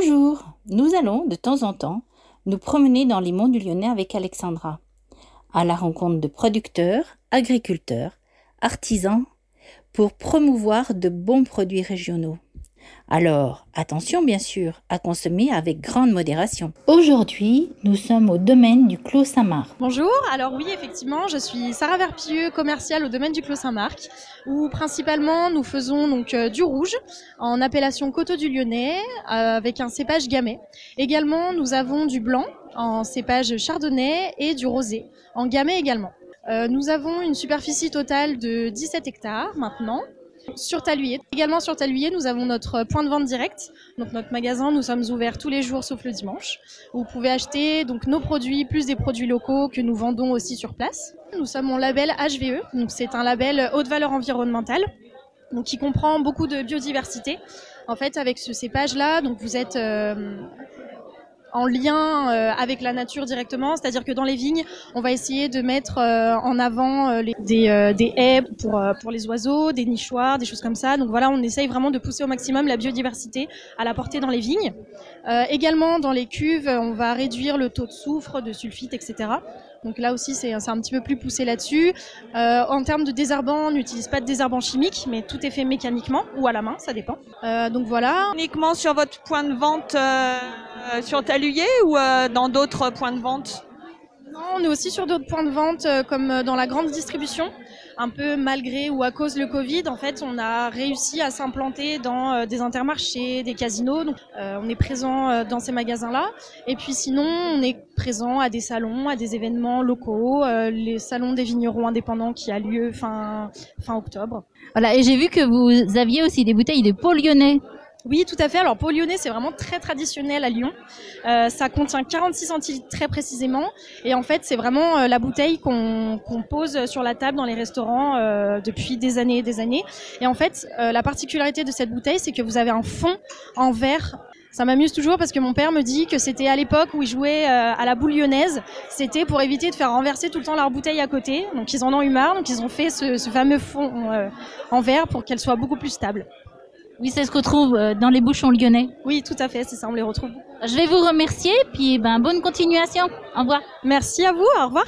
Bonjour, nous allons de temps en temps nous promener dans les monts du Lyonnais avec Alexandra, à la rencontre de producteurs, agriculteurs, artisans, pour promouvoir de bons produits régionaux. Alors, attention bien sûr, à consommer avec grande modération. Aujourd'hui, nous sommes au domaine du Clos Saint-Marc. Bonjour, alors oui, effectivement, je suis Sarah Verpieux, commerciale au domaine du Clos Saint-Marc, où principalement nous faisons donc euh, du rouge en appellation Coteau du Lyonnais euh, avec un cépage gamay. Également, nous avons du blanc en cépage chardonnay et du rosé en gamay également. Euh, nous avons une superficie totale de 17 hectares maintenant sur Taluyer. Également sur Taluyer, nous avons notre point de vente direct. Donc notre magasin, nous sommes ouverts tous les jours sauf le dimanche. Vous pouvez acheter donc nos produits plus des produits locaux que nous vendons aussi sur place. Nous sommes en label HVE, donc c'est un label haute valeur environnementale, donc qui comprend beaucoup de biodiversité. En fait, avec ce cépage-là, donc vous êtes euh, en lien euh, avec la nature directement, c'est-à-dire que dans les vignes, on va essayer de mettre euh, en avant euh, des, des, haies pour, pour les oiseaux, des nichoirs, des choses comme ça. Donc voilà, on essaye vraiment de pousser au maximum la biodiversité à la portée dans les vignes. également, dans les cuves, on va réduire le taux de soufre, de sulfite, etc. Donc là aussi, c'est un petit peu plus poussé là-dessus. Euh, en termes de désherbant, on n'utilise pas de désherbant chimique, mais tout est fait mécaniquement ou à la main, ça dépend. Euh, donc voilà. Uniquement sur votre point de vente euh, sur Taluyer ou euh, dans d'autres points de vente? On est aussi sur d'autres points de vente euh, comme dans la grande distribution un peu malgré ou à cause le Covid, en fait, on a réussi à s'implanter dans euh, des intermarchés, des casinos. Donc, euh, on est présent euh, dans ces magasins-là. Et puis sinon, on est présent à des salons, à des événements locaux, euh, les salons des vignerons indépendants qui a lieu fin, fin octobre. Voilà, et j'ai vu que vous aviez aussi des bouteilles de Pau lyonnais. Oui, tout à fait. Alors, Pau lyonnais, c'est vraiment très traditionnel à Lyon. Euh, ça contient 46 centilitres très précisément. Et en fait, c'est vraiment euh, la bouteille qu'on qu'on pose sur la table dans les restaurants euh, depuis des années et des années. Et en fait, euh, la particularité de cette bouteille, c'est que vous avez un fond en verre ça m'amuse toujours parce que mon père me dit que c'était à l'époque où ils jouaient euh, à la boule lyonnaise. C'était pour éviter de faire renverser tout le temps leur bouteille à côté. Donc ils en ont eu marre. Donc ils ont fait ce, ce fameux fond en verre pour qu'elle soit beaucoup plus stable. Oui, c'est ce qu'on trouve euh, dans les bouchons lyonnais. Oui, tout à fait, c'est ça, on les retrouve. Je vais vous remercier, puis ben, bonne continuation. Au revoir. Merci à vous, au revoir.